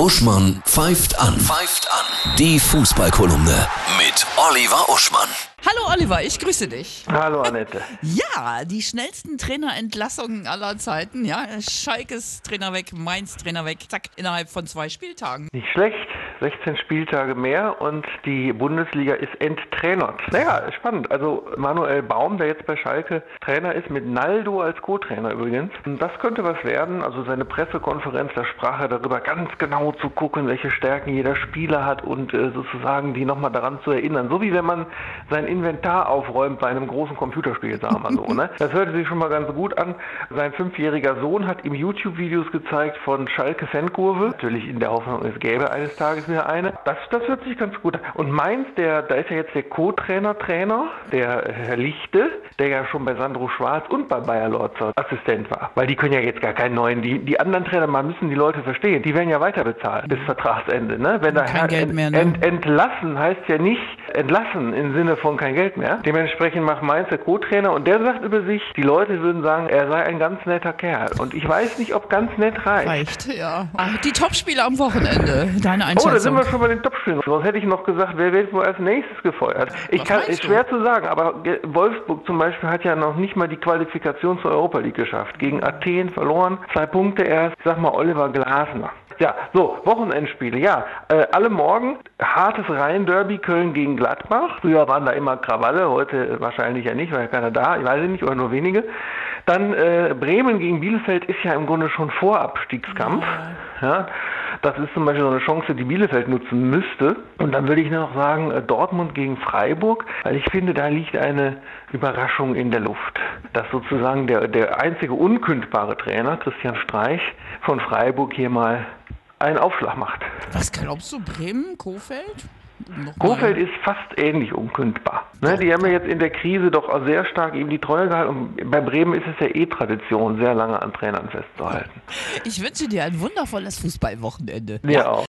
Uschmann pfeift an. Pfeift an. Die Fußballkolumne mit Oliver Uschmann. Hallo Oliver, ich grüße dich. Hallo Annette. Ja, die schnellsten Trainerentlassungen aller Zeiten. Ja, Schalkes Trainer weg, Mainz Trainer weg. Zack, innerhalb von zwei Spieltagen. Nicht schlecht. 16 Spieltage mehr und die Bundesliga ist enttrainert. Naja, spannend. Also Manuel Baum, der jetzt bei Schalke Trainer ist, mit Naldo als Co-Trainer übrigens. Das könnte was werden. Also seine Pressekonferenz, da sprach er darüber, ganz genau zu gucken, welche Stärken jeder Spieler hat und äh, sozusagen die nochmal daran zu erinnern. So wie wenn man sein Inventar aufräumt bei einem großen Computerspiel, sagen wir so. Ne? Das hörte sich schon mal ganz gut an. Sein fünfjähriger Sohn hat ihm YouTube-Videos gezeigt von Schalke Fankurve. Natürlich in der Hoffnung, es gäbe eines Tages wieder eine. Das, das hört sich ganz gut an. Und Mainz, der, da ist ja jetzt der Co-Trainer, Trainer, der Herr Lichte, der ja schon bei Sandro Schwarz und bei Bayer Lorzer Assistent war. Weil die können ja jetzt gar keinen neuen, die, die anderen Trainer, man müssen die Leute verstehen, die werden ja weiter bezahlt bis Vertragsende. Ne? Wenn da Kein Geld mehr, ne? ent, entlassen heißt ja nicht entlassen im Sinne von kein Geld mehr. Dementsprechend macht Mainz der Co-Trainer und der sagt über sich, die Leute würden sagen, er sei ein ganz netter Kerl. Und ich weiß nicht, ob ganz nett reicht. Reicht, ja. Ach, die Topspiele am Wochenende. Deine Oh, Einschätzung. da sind wir schon bei den Topspielen. Sonst hätte ich noch gesagt, wer wird wohl als nächstes gefeuert? Ich Was kann, ist du? schwer zu sagen, aber Wolfsburg zum Beispiel hat ja noch nicht mal die Qualifikation zur Europa League geschafft. Gegen Athen verloren, zwei Punkte erst. Ich sag mal Oliver Glasner. Ja, so, Wochenendspiele, ja. Äh, alle morgen hartes Rhein-Derby Köln gegen Gladbach. Früher waren da immer Krawalle, heute wahrscheinlich ja nicht, weil keiner da, ich weiß nicht, oder nur wenige. Dann äh, Bremen gegen Bielefeld ist ja im Grunde schon Vorabstiegskampf. Ja, das ist zum Beispiel so eine Chance, die Bielefeld nutzen müsste. Und dann würde ich noch sagen, äh, Dortmund gegen Freiburg, weil ich finde, da liegt eine Überraschung in der Luft. Dass sozusagen der, der einzige unkündbare Trainer, Christian Streich, von Freiburg hier mal einen Aufschlag macht. Was glaubst du, Bremen, Kofeld? Kofeld ist fast ähnlich unkündbar. Ne, die haben ja jetzt in der Krise doch auch sehr stark ihm die Treue gehalten. Und bei Bremen ist es ja eh Tradition, sehr lange an Trainern festzuhalten. Ich wünsche dir ein wundervolles Fußballwochenende. Ja, auch.